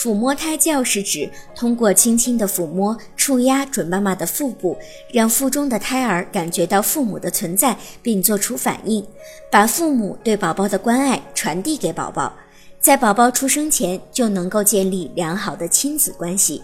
抚摸胎教是指通过轻轻的抚摸、触压准妈妈的腹部，让腹中的胎儿感觉到父母的存在，并做出反应，把父母对宝宝的关爱传递给宝宝，在宝宝出生前就能够建立良好的亲子关系。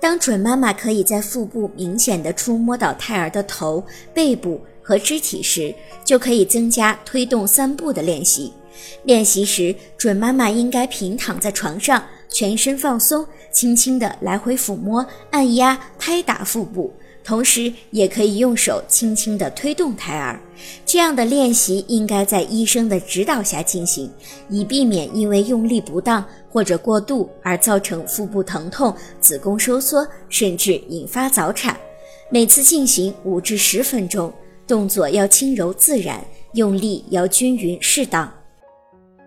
当准妈妈可以在腹部明显的触摸到胎儿的头、背部和肢体时，就可以增加推动三步的练习。练习时，准妈妈应该平躺在床上。全身放松，轻轻地来回抚摸、按压、拍打腹部，同时也可以用手轻轻地推动胎儿。这样的练习应该在医生的指导下进行，以避免因为用力不当或者过度而造成腹部疼痛、子宫收缩，甚至引发早产。每次进行五至十分钟，动作要轻柔自然，用力要均匀适当。